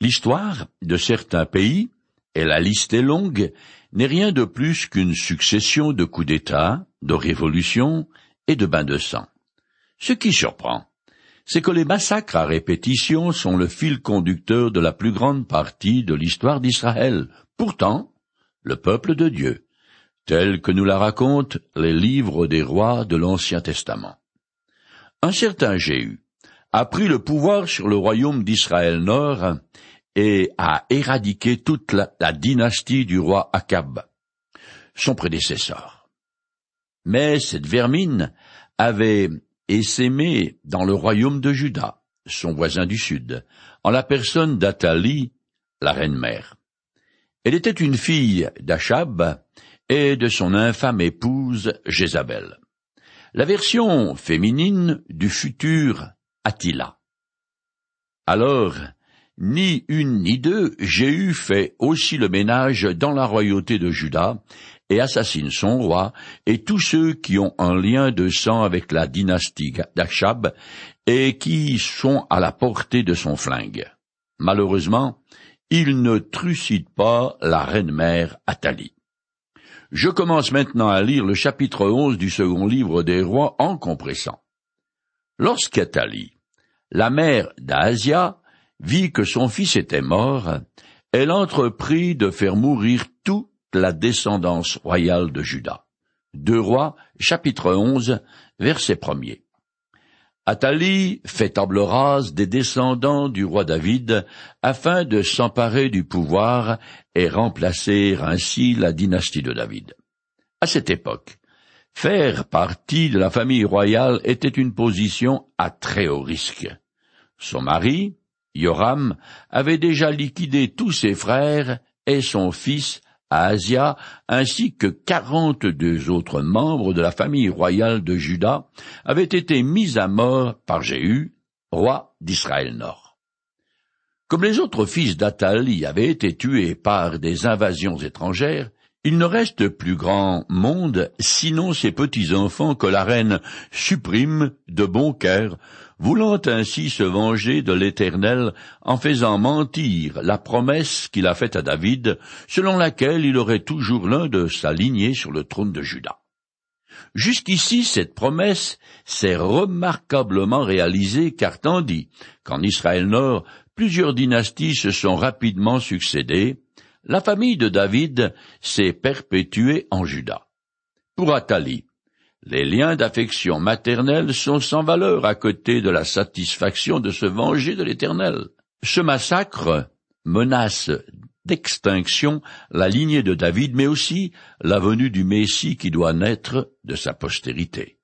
L'histoire de certains pays, et la liste est longue, n'est rien de plus qu'une succession de coups d'État, de révolutions et de bains de sang. Ce qui surprend, c'est que les massacres à répétition sont le fil conducteur de la plus grande partie de l'histoire d'Israël. Pourtant, le peuple de Dieu, tel que nous la racontent les livres des rois de l'Ancien Testament. Un certain Jéhu a pris le pouvoir sur le royaume d'Israël Nord et a éradiqué toute la, dynastie du roi Akab, son prédécesseur. Mais cette vermine avait essaimé dans le royaume de Juda, son voisin du sud, en la personne d'Athalie, la reine-mère. Elle était une fille d'Achab et de son infâme épouse Jézabel. La version féminine du futur Attila. Alors, ni une ni deux, Jéhu fait aussi le ménage dans la royauté de Juda, et assassine son roi et tous ceux qui ont un lien de sang avec la dynastie d'Achab et qui sont à la portée de son flingue. Malheureusement, il ne trucide pas la reine-mère Athalie. Je commence maintenant à lire le chapitre onze du second livre des rois en compressant. Lorsqu'Athalie, la mère d'Asia, vit que son fils était mort, elle entreprit de faire mourir toute la descendance royale de Juda. Deux rois, chapitre 11, verset premier. Athalie fait table rase des descendants du roi David afin de s'emparer du pouvoir et remplacer ainsi la dynastie de David. À cette époque, faire partie de la famille royale était une position à très haut risque. Son mari, Yoram, avait déjà liquidé tous ses frères et son fils Asia, ainsi que quarante-deux autres membres de la famille royale de Juda, avaient été mis à mort par Jéhu, roi d'Israël Nord. Comme les autres fils d'Athalie avaient été tués par des invasions étrangères, il ne reste plus grand monde, sinon ces petits-enfants que la reine supprime de bon cœur, voulant ainsi se venger de l'Éternel en faisant mentir la promesse qu'il a faite à David, selon laquelle il aurait toujours l'un de sa lignée sur le trône de Juda. Jusqu'ici, cette promesse s'est remarquablement réalisée car tandis qu'en Israël Nord, plusieurs dynasties se sont rapidement succédées, la famille de David s'est perpétuée en Juda. Pour Athalie, les liens d'affection maternelle sont sans valeur à côté de la satisfaction de se venger de l'Éternel. Ce massacre menace d'extinction la lignée de David, mais aussi la venue du Messie qui doit naître de sa postérité.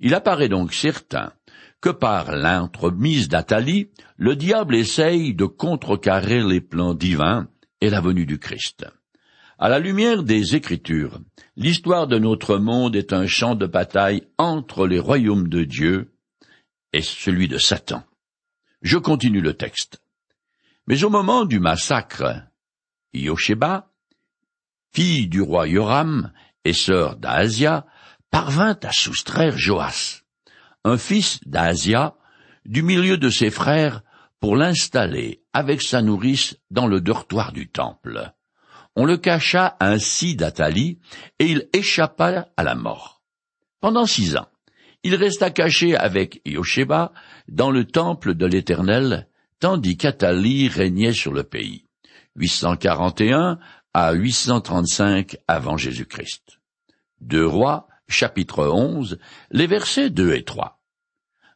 Il apparaît donc certain que par l'entremise d'Athalie, le diable essaye de contrecarrer les plans divins et la venue du Christ. À la lumière des Écritures, l'histoire de notre monde est un champ de bataille entre les royaumes de Dieu et celui de Satan. Je continue le texte. Mais au moment du massacre, Yosheba, fille du roi Yoram et sœur d'Asia, parvint à soustraire Joas, un fils d'Asia, du milieu de ses frères pour l'installer avec sa nourrice dans le dortoir du temple. On le cacha ainsi d'Athalie, et il échappa à la mort. Pendant six ans, il resta caché avec Yosheba dans le temple de l'Éternel, tandis qu'Athalie régnait sur le pays. 841 à 835 avant Jésus-Christ. Deux rois, chapitre 11, les versets 2 et 3.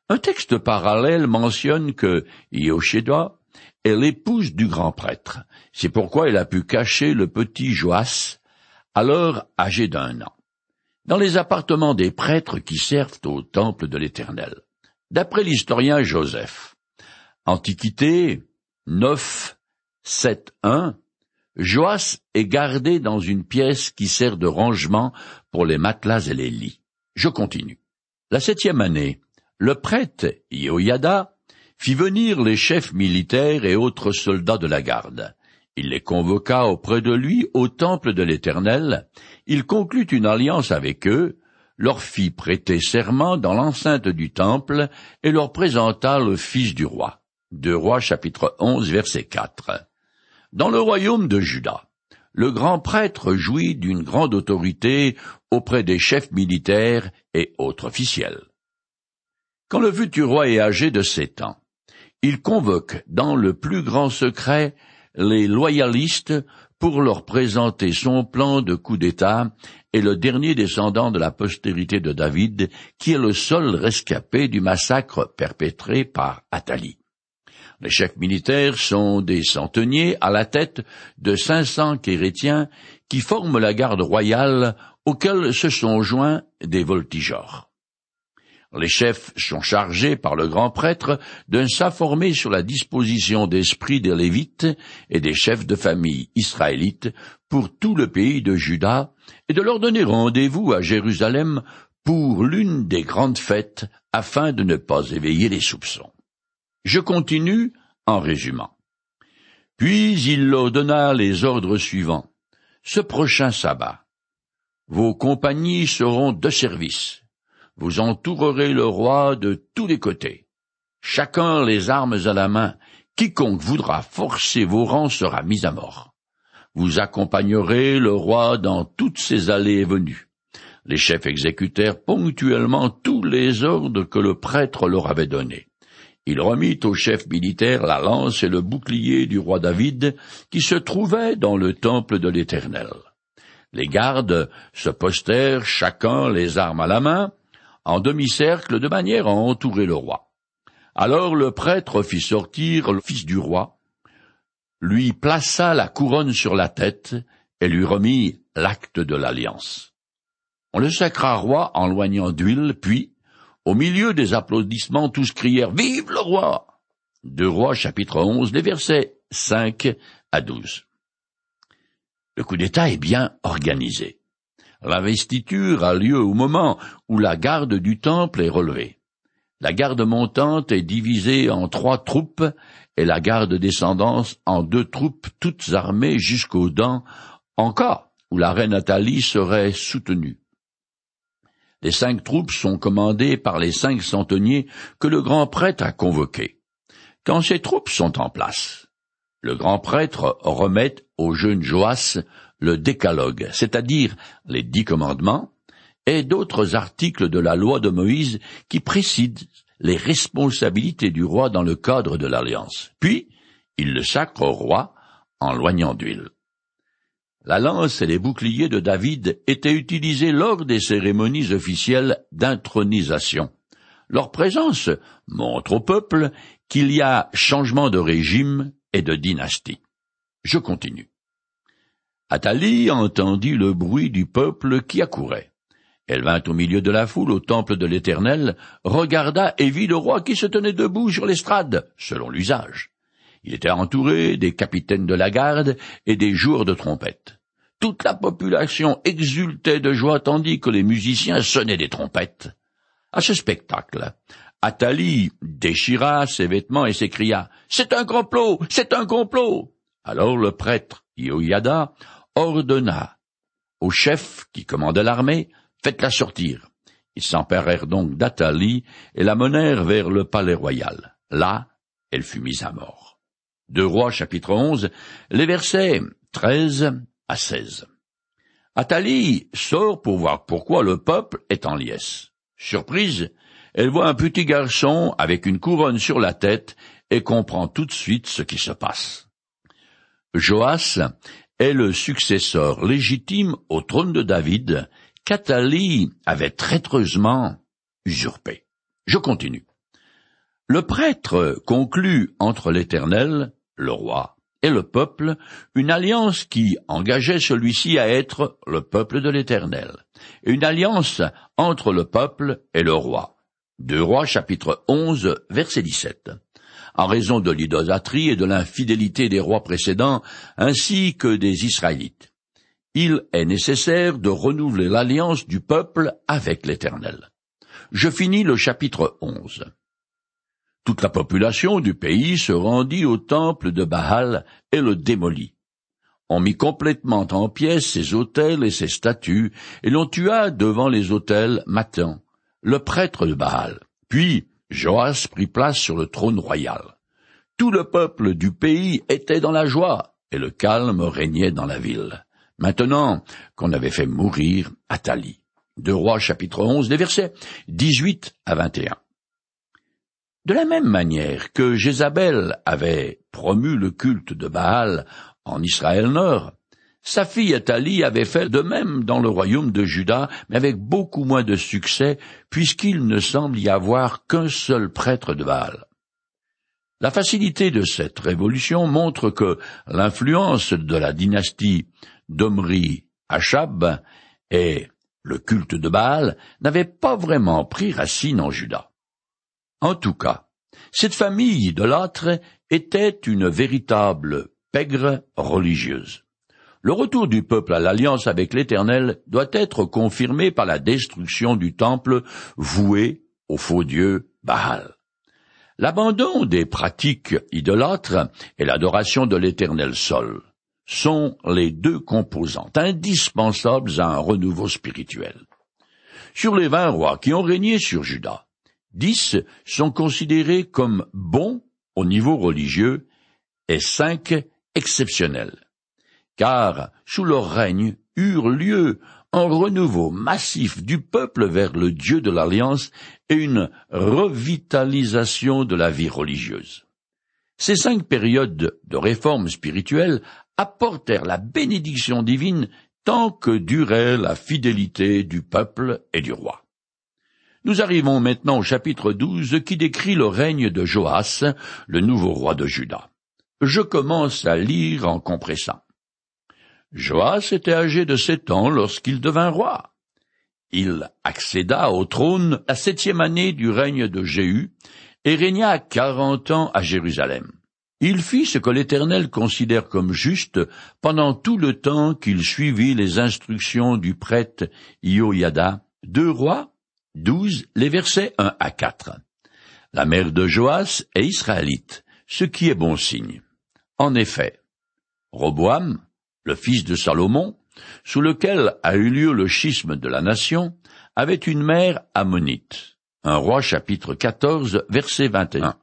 Un texte parallèle mentionne que Yosheba est l'épouse du grand prêtre. C'est pourquoi il a pu cacher le petit Joas, alors âgé d'un an, dans les appartements des prêtres qui servent au temple de l'Éternel. D'après l'historien Joseph, Antiquité 9, 7, 1, Joas est gardé dans une pièce qui sert de rangement pour les matelas et les lits. Je continue. La septième année, le prêtre Ioyada fit venir les chefs militaires et autres soldats de la garde. Il les convoqua auprès de lui au temple de l'Éternel, il conclut une alliance avec eux, leur fit prêter serment dans l'enceinte du temple et leur présenta le fils du roi. Deux Rois chapitre 11 verset 4. Dans le royaume de Juda, le grand prêtre jouit d'une grande autorité auprès des chefs militaires et autres officiels. Quand le futur roi est âgé de sept ans, il convoque dans le plus grand secret les loyalistes pour leur présenter son plan de coup d'État et le dernier descendant de la postérité de David, qui est le seul rescapé du massacre perpétré par Athalie. Les chefs militaires sont des centeniers à la tête de cinq cents chrétiens qui forment la garde royale auxquels se sont joints des voltigeurs. Les chefs sont chargés par le grand prêtre de s'informer sur la disposition d'esprit des Lévites et des chefs de famille israélites pour tout le pays de Juda et de leur donner rendez-vous à Jérusalem pour l'une des grandes fêtes afin de ne pas éveiller les soupçons. Je continue en résumant. Puis il leur donna les ordres suivants. Ce prochain sabbat, vos compagnies seront de service. Vous entourerez le roi de tous les côtés. Chacun les armes à la main. Quiconque voudra forcer vos rangs sera mis à mort. Vous accompagnerez le roi dans toutes ses allées et venues. Les chefs exécutèrent ponctuellement tous les ordres que le prêtre leur avait donnés. Il remit au chef militaire la lance et le bouclier du roi David, qui se trouvait dans le temple de l'Éternel. Les gardes se postèrent chacun les armes à la main, en demi-cercle de manière à entourer le roi. Alors le prêtre fit sortir le fils du roi, lui plaça la couronne sur la tête et lui remit l'acte de l'alliance. On le sacra roi en loignant d'huile, puis, au milieu des applaudissements, tous crièrent Vive le roi chapitre 11, les versets 5 à 12. Le coup d'État est bien organisé. L'investiture a lieu au moment où la garde du temple est relevée. La garde montante est divisée en trois troupes et la garde descendante en deux troupes toutes armées jusqu'aux dents, en cas où la reine Nathalie serait soutenue. Les cinq troupes sont commandées par les cinq centeniers que le grand prêtre a convoqués. Quand ces troupes sont en place, le grand prêtre remet au jeune Joas le décalogue, c'est-à-dire les dix commandements, et d'autres articles de la loi de Moïse qui précisent les responsabilités du roi dans le cadre de l'alliance. Puis, il le sacre au roi en loignant d'huile. La lance et les boucliers de David étaient utilisés lors des cérémonies officielles d'intronisation. Leur présence montre au peuple qu'il y a changement de régime et de dynastie. Je continue. Athalie entendit le bruit du peuple qui accourait. Elle vint au milieu de la foule au temple de l'Éternel, regarda et vit le roi qui se tenait debout sur l'estrade, selon l'usage. Il était entouré des capitaines de la garde et des joueurs de trompettes. Toute la population exultait de joie tandis que les musiciens sonnaient des trompettes. À ce spectacle, Athalie déchira ses vêtements et s'écria C'est un complot, c'est un complot. Alors le prêtre Ioyada ordonna au chef qui commandait l'armée Faites-la sortir. Ils s'emparèrent donc d'Athalie et la menèrent vers le palais royal. Là, elle fut mise à mort. Deux Rois chapitre 11, les versets 13 à 16. Athalie sort pour voir pourquoi le peuple est en liesse. Surprise, elle voit un petit garçon avec une couronne sur la tête et comprend tout de suite ce qui se passe. Joas est le successeur légitime au trône de David qu'Athalie avait traîtreusement usurpé. Je continue. Le prêtre conclut entre l'Éternel le roi et le peuple, une alliance qui engageait celui-ci à être le peuple de l'Éternel, une alliance entre le peuple et le roi. Deux rois chapitre 11 verset 17. En raison de l'idolâtrie et de l'infidélité des rois précédents ainsi que des Israélites. Il est nécessaire de renouveler l'alliance du peuple avec l'Éternel. Je finis le chapitre 11. Toute la population du pays se rendit au temple de Baal et le démolit. On mit complètement en pièces ses autels et ses statues, et l'on tua devant les autels Matan, le prêtre de Baal. Puis Joas prit place sur le trône royal. Tout le peuple du pays était dans la joie, et le calme régnait dans la ville. Maintenant qu'on avait fait mourir Athalie. Deux Rois chapitre 11, des versets 18 à 21. De la même manière que Jézabel avait promu le culte de Baal en Israël Nord, sa fille Athalie avait fait de même dans le royaume de Juda, mais avec beaucoup moins de succès, puisqu'il ne semble y avoir qu'un seul prêtre de Baal. La facilité de cette révolution montre que l'influence de la dynastie d'Omri Achab et le culte de Baal n'avaient pas vraiment pris racine en Juda. En tout cas, cette famille idolâtre était une véritable pègre religieuse. Le retour du peuple à l'alliance avec l'Éternel doit être confirmé par la destruction du temple voué au faux dieu Baal. L'abandon des pratiques idolâtres et l'adoration de l'Éternel seul sont les deux composantes indispensables à un renouveau spirituel. Sur les vingt rois qui ont régné sur Juda, dix sont considérés comme bons au niveau religieux et cinq exceptionnels car sous leur règne eurent lieu un renouveau massif du peuple vers le Dieu de l'Alliance et une revitalisation de la vie religieuse. Ces cinq périodes de réforme spirituelle apportèrent la bénédiction divine tant que durait la fidélité du peuple et du roi. Nous arrivons maintenant au chapitre 12 qui décrit le règne de Joas, le nouveau roi de Juda. Je commence à lire en compressant. Joas était âgé de sept ans lorsqu'il devint roi. Il accéda au trône la septième année du règne de Jéhu et régna quarante ans à Jérusalem. Il fit ce que l'Éternel considère comme juste pendant tout le temps qu'il suivit les instructions du prêtre Ioyada. Deux rois, douze, les versets un à quatre. La mère de Joas est israélite, ce qui est bon signe. En effet, Roboam, le fils de Salomon, sous lequel a eu lieu le schisme de la nation, avait une mère ammonite. Un roi chapitre 14 verset 21.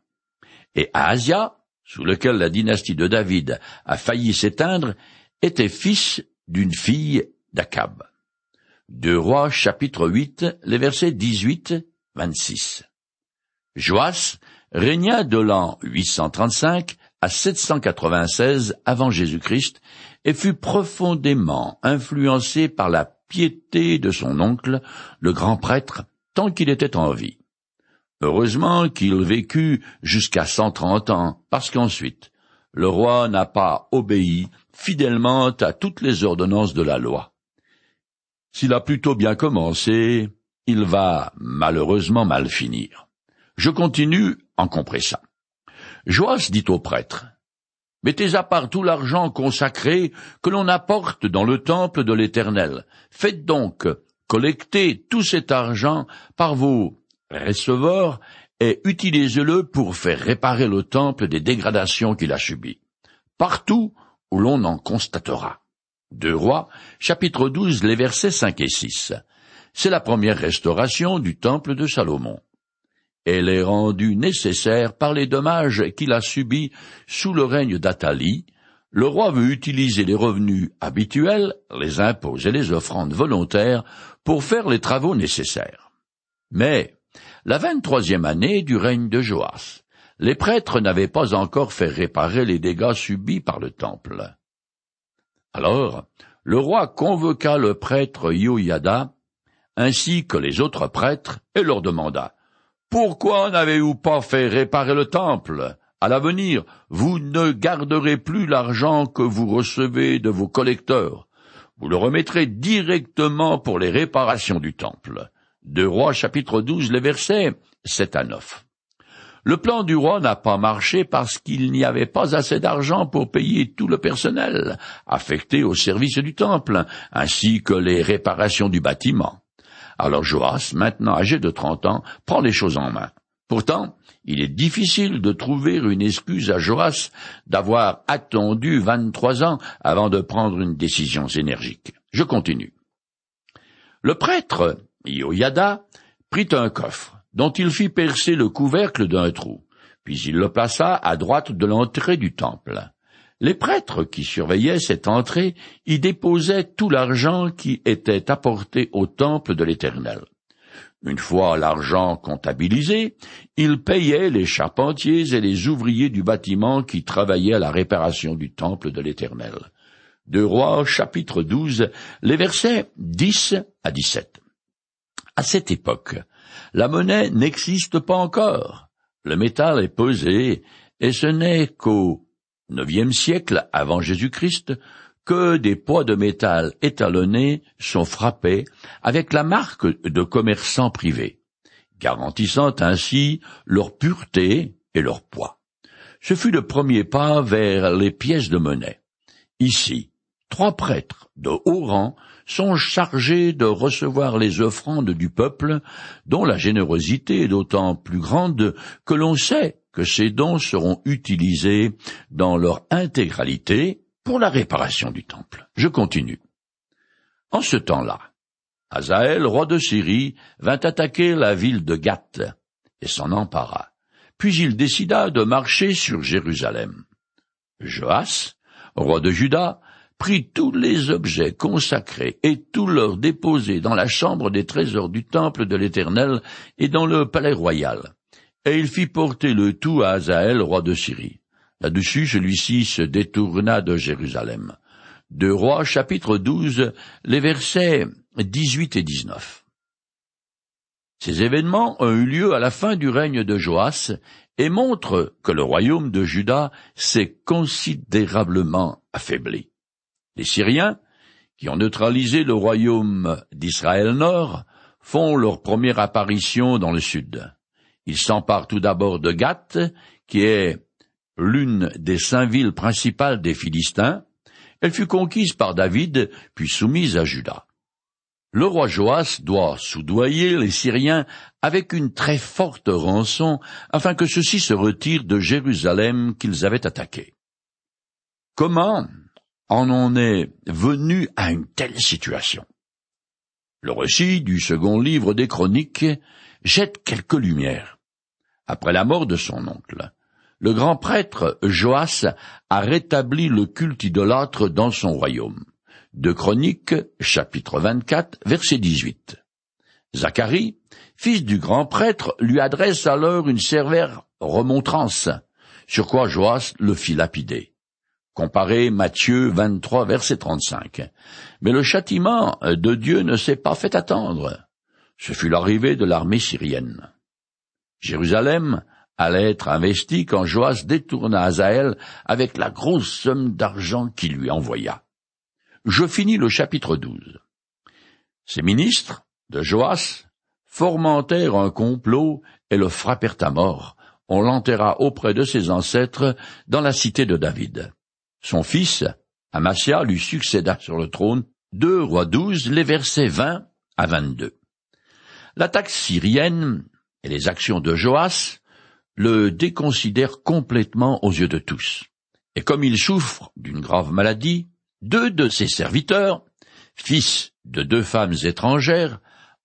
Et Asia, sous lequel la dynastie de David a failli s'éteindre, était fils d'une fille d'Akab. Deux rois chapitre 8 les versets 18 26. Joas régna de l'an 835 à 796 avant Jésus-Christ et fut profondément influencé par la piété de son oncle, le grand prêtre, tant qu'il était en vie. Heureusement qu'il vécut jusqu'à cent trente ans, parce qu'ensuite, le roi n'a pas obéi fidèlement à toutes les ordonnances de la loi. S'il a plutôt bien commencé, il va malheureusement mal finir. Je continue en compressant. Joas dit au prêtre, Mettez à part tout l'argent consacré que l'on apporte dans le temple de l'Éternel. Faites donc collecter tout cet argent par vos receveurs et utilisez-le pour faire réparer le temple des dégradations qu'il a subies. Partout où l'on en constatera. Deux Rois, chapitre 12, les versets 5 et 6. C'est la première restauration du temple de Salomon. Elle est rendue nécessaire par les dommages qu'il a subis sous le règne d'Athalie. Le roi veut utiliser les revenus habituels, les impôts et les offrandes volontaires pour faire les travaux nécessaires. Mais, la vingt-troisième année du règne de Joas, les prêtres n'avaient pas encore fait réparer les dégâts subis par le temple. Alors, le roi convoqua le prêtre Yoyada, ainsi que les autres prêtres, et leur demanda pourquoi n'avez-vous pas fait réparer le temple? À l'avenir, vous ne garderez plus l'argent que vous recevez de vos collecteurs. Vous le remettrez directement pour les réparations du temple. De Rois chapitre 12, les versets 7 à 9. Le plan du roi n'a pas marché parce qu'il n'y avait pas assez d'argent pour payer tout le personnel affecté au service du temple, ainsi que les réparations du bâtiment. Alors Joas, maintenant âgé de trente ans, prend les choses en main. Pourtant, il est difficile de trouver une excuse à Joas d'avoir attendu vingt-trois ans avant de prendre une décision énergique. Je continue. Le prêtre, Ioyada, prit un coffre, dont il fit percer le couvercle d'un trou, puis il le plaça à droite de l'entrée du temple. Les prêtres qui surveillaient cette entrée y déposaient tout l'argent qui était apporté au temple de l'Éternel. Une fois l'argent comptabilisé, ils payaient les charpentiers et les ouvriers du bâtiment qui travaillaient à la réparation du temple de l'Éternel. Deux Rois, chapitre 12, les versets 10 à 17. À cette époque, la monnaie n'existe pas encore. Le métal est pesé, et ce n'est qu'au neuvième siècle avant Jésus-Christ que des poids de métal étalonnés sont frappés avec la marque de commerçants privés, garantissant ainsi leur pureté et leur poids. Ce fut le premier pas vers les pièces de monnaie. Ici, trois prêtres de haut rang sont chargés de recevoir les offrandes du peuple, dont la générosité est d'autant plus grande que l'on sait que ces dons seront utilisés dans leur intégralité pour la réparation du temple. Je continue. En ce temps-là, Azaël, roi de Syrie, vint attaquer la ville de Gath et s'en empara. Puis il décida de marcher sur Jérusalem. Joas, roi de Juda, prit tous les objets consacrés et tous leurs déposés dans la chambre des trésors du temple de l'Éternel et dans le palais royal. Et il fit porter le tout à Azaël, roi de Syrie. Là-dessus, celui-ci se détourna de Jérusalem. De Rois, chapitre 12, les versets 18 et 19. Ces événements ont eu lieu à la fin du règne de Joas et montrent que le royaume de Juda s'est considérablement affaibli. Les Syriens, qui ont neutralisé le royaume d'Israël Nord, font leur première apparition dans le sud. Ils s'emparent tout d'abord de Gath, qui est l'une des cinq villes principales des Philistins, elle fut conquise par David, puis soumise à Juda. Le roi Joas doit soudoyer les Syriens avec une très forte rançon afin que ceux-ci se retirent de Jérusalem qu'ils avaient attaqué. Comment en on est venu à une telle situation? Le récit du second livre des Chroniques jette quelques lumières. Après la mort de son oncle, le grand prêtre Joas a rétabli le culte idolâtre dans son royaume. De Chroniques, chapitre 24, verset 18. Zacharie, fils du grand prêtre, lui adresse alors une sévère remontrance, sur quoi Joas le fit lapider. Comparez Matthieu 23, verset 35. Mais le châtiment de Dieu ne s'est pas fait attendre. Ce fut l'arrivée de l'armée syrienne. Jérusalem allait être investi quand Joas détourna Azaël avec la grosse somme d'argent qu'il lui envoya. Je finis le chapitre 12. Ces ministres de Joas fomentèrent un complot et le frappèrent à mort. On l'enterra auprès de ses ancêtres dans la cité de David. Son fils, Amasia, lui succéda sur le trône. Deux rois 12, les versets 20 à 22. L'attaque syrienne et les actions de Joas le déconsidère complètement aux yeux de tous. Et comme il souffre d'une grave maladie, deux de ses serviteurs, fils de deux femmes étrangères,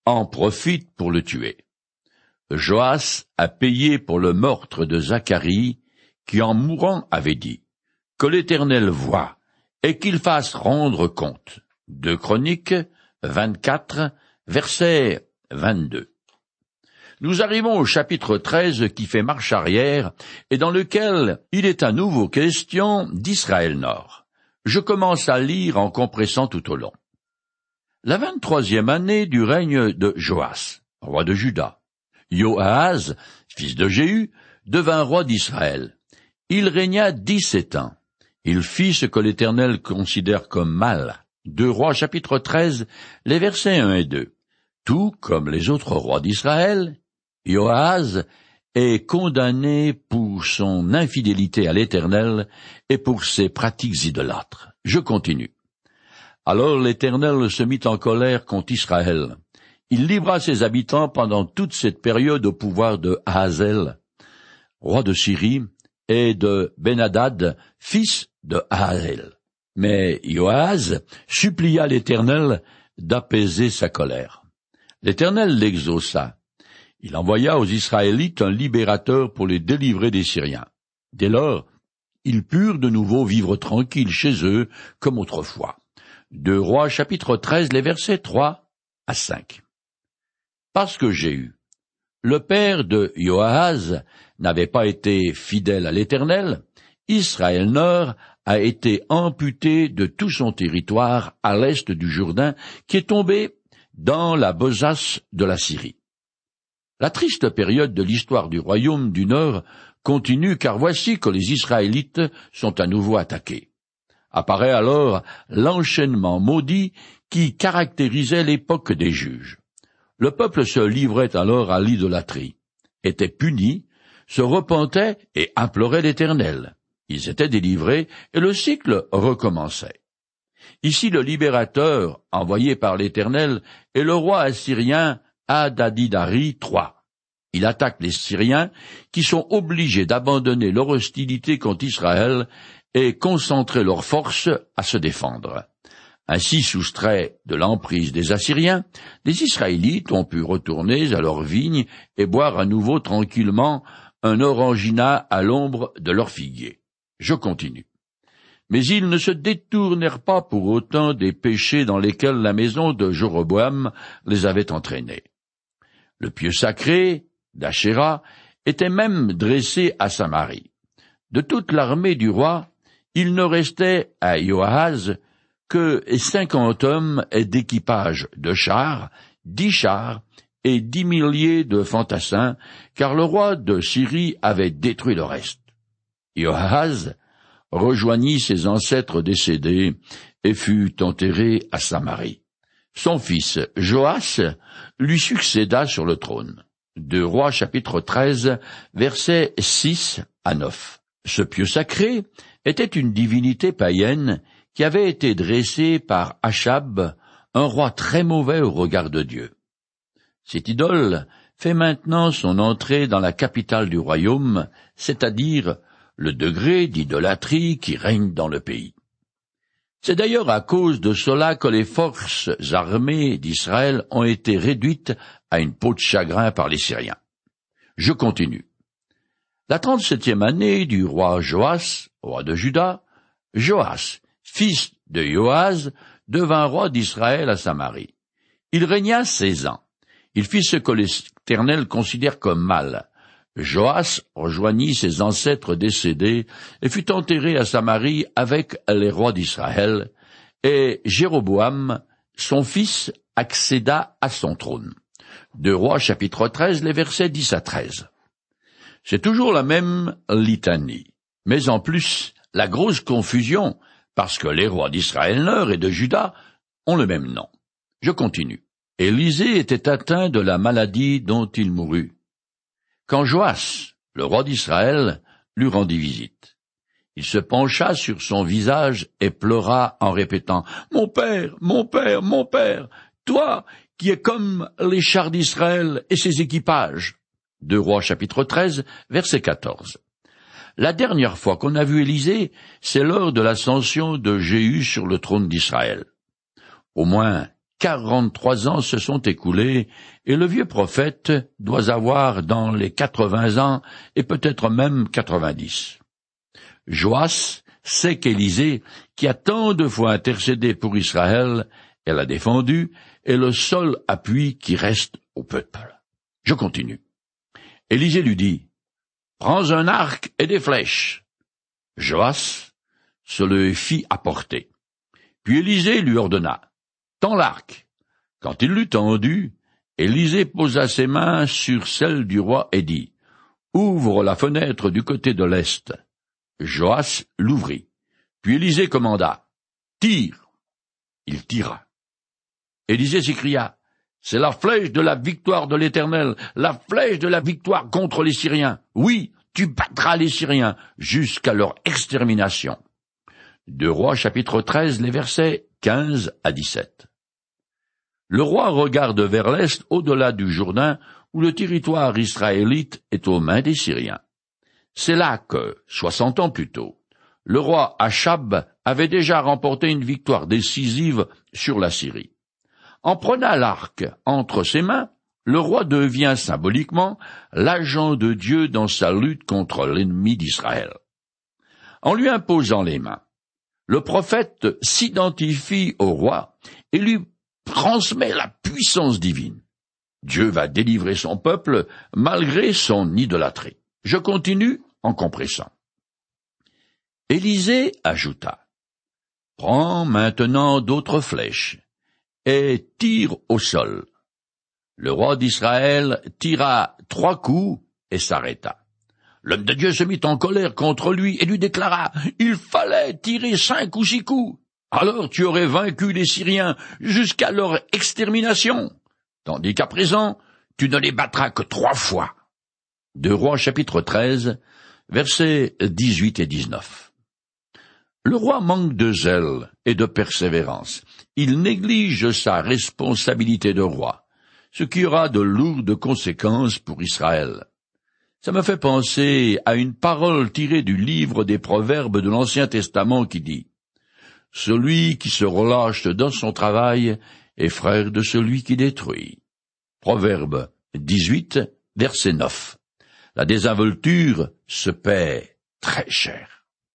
en profitent pour le tuer. Joas a payé pour le meurtre de Zacharie, qui en mourant avait dit, que l'Éternel voit, et qu'il fasse rendre compte. De Chroniques 24, verset 22 nous arrivons au chapitre 13 qui fait marche arrière et dans lequel il est à nouveau question d'Israël Nord. Je commence à lire en compressant tout au long. La vingt-troisième année du règne de Joas, roi de Juda. Joahaz, fils de Jéhu, devint roi d'Israël. Il régna dix-sept ans. Il fit ce que l'Éternel considère comme mal. Deux rois chapitre 13, les versets 1 et 2. Tout comme les autres rois d'Israël, Joaz est condamné pour son infidélité à l'Éternel et pour ses pratiques idolâtres. Je continue. Alors l'Éternel se mit en colère contre Israël. Il livra ses habitants pendant toute cette période au pouvoir de Hazel, roi de Syrie, et de Benadad, fils de Hazel. Mais Joaz supplia l'Éternel d'apaiser sa colère. L'Éternel l'exauça, Il envoya aux Israélites un libérateur pour les délivrer des Syriens. Dès lors, ils purent de nouveau vivre tranquilles chez eux comme autrefois. De Rois chapitre 13, les versets 3 à 5. Parce que Jéhu, le père de Joahaz, n'avait pas été fidèle à l'Éternel, Israël Nord a été amputé de tout son territoire à l'est du Jourdain, qui est tombé dans la besace de la Syrie. La triste période de l'histoire du royaume du Nord continue car voici que les Israélites sont à nouveau attaqués. Apparaît alors l'enchaînement maudit qui caractérisait l'époque des juges. Le peuple se livrait alors à l'idolâtrie, était puni, se repentait et implorait l'Éternel. Ils étaient délivrés et le cycle recommençait. Ici le libérateur, envoyé par l'Éternel, est le roi assyrien Adadidari III. Il attaque les Syriens qui sont obligés d'abandonner leur hostilité contre Israël et concentrer leurs forces à se défendre. Ainsi soustraits de l'emprise des Assyriens, les Israélites ont pu retourner à leurs vignes et boire à nouveau tranquillement un orangina à l'ombre de leurs figuiers. Je continue. Mais ils ne se détournèrent pas pour autant des péchés dans lesquels la maison de Jéroboam les avait entraînés. Le pieu sacré d'Achéra était même dressé à Samarie. De toute l'armée du roi, il ne restait à Joahaz que cinquante hommes d'équipage de chars, dix chars et dix milliers de fantassins, car le roi de Syrie avait détruit le reste. Joahaz rejoignit ses ancêtres décédés et fut enterré à Samarie. Son fils Joas lui succéda sur le trône. De Rois chapitre 13, versets 6 à 9. Ce pieu sacré était une divinité païenne qui avait été dressée par Achab, un roi très mauvais au regard de Dieu. Cette idole fait maintenant son entrée dans la capitale du royaume, c'est-à-dire le degré d'idolâtrie qui règne dans le pays. C'est d'ailleurs à cause de cela que les forces armées d'Israël ont été réduites à une peau de chagrin par les Syriens. Je continue. La trente-septième année du roi Joas, roi de Juda, Joas, fils de Joaz, devint roi d'Israël à Samarie. Il régna seize ans. Il fit ce que l'Éternel considère comme mal, Joas rejoignit ses ancêtres décédés et fut enterré à Samarie avec les rois d'Israël, et Jéroboam, son fils, accéda à son trône. De Rois chapitre 13, les versets 10 à 13. C'est toujours la même litanie, mais en plus la grosse confusion, parce que les rois d'Israël Nord et de Juda ont le même nom. Je continue. Élisée était atteint de la maladie dont il mourut. Quand Joas, le roi d'Israël, lui rendit visite. Il se pencha sur son visage et pleura en répétant Mon père, mon père, mon père, toi qui es comme les chars d'Israël et ses équipages. Deux Rois chapitre 13, verset 14. La dernière fois qu'on a vu Élisée, c'est lors de l'ascension de Jéhu sur le trône d'Israël. Au moins quarante-trois ans se sont écoulés, et le vieux prophète doit avoir dans les quatre-vingts ans, et peut-être même quatre-vingt-dix. Joas sait qu'Élisée, qui a tant de fois intercédé pour Israël, elle a défendu, est le seul appui qui reste au peuple. Je continue. Élisée lui dit, Prends un arc et des flèches. Joas se le fit apporter. Puis Élisée lui ordonna, l'arc. Quand il l'eut tendu, Élisée posa ses mains sur celles du roi et dit, Ouvre la fenêtre du côté de l'est. Joas l'ouvrit. Puis Élisée commanda, Tire. Il tira. Élisée s'écria, C'est la flèche de la victoire de l'Éternel, la flèche de la victoire contre les Syriens. Oui, tu battras les Syriens jusqu'à leur extermination. Deux Rois chapitre 13, les versets 15 à 17. Le roi regarde vers l'est au-delà du Jourdain où le territoire israélite est aux mains des Syriens. C'est là que, soixante ans plus tôt, le roi Achab avait déjà remporté une victoire décisive sur la Syrie. En prenant l'arc entre ses mains, le roi devient symboliquement l'agent de Dieu dans sa lutte contre l'ennemi d'Israël. En lui imposant les mains, le prophète s'identifie au roi et lui transmet la puissance divine. Dieu va délivrer son peuple malgré son idolâtrie. Je continue en compressant. Élisée ajouta. Prends maintenant d'autres flèches et tire au sol. Le roi d'Israël tira trois coups et s'arrêta. L'homme de Dieu se mit en colère contre lui et lui déclara Il fallait tirer cinq ou six coups. Alors tu aurais vaincu les Syriens jusqu'à leur extermination, tandis qu'à présent tu ne les battras que trois fois. De Roi chapitre 13, versets 18 et 19. Le roi manque de zèle et de persévérance. Il néglige sa responsabilité de roi, ce qui aura de lourdes conséquences pour Israël. Ça me fait penser à une parole tirée du livre des Proverbes de l'Ancien Testament qui dit Celui qui se relâche dans son travail est frère de celui qui détruit. Proverbe 18, verset 9. La désinvolture se paie très cher.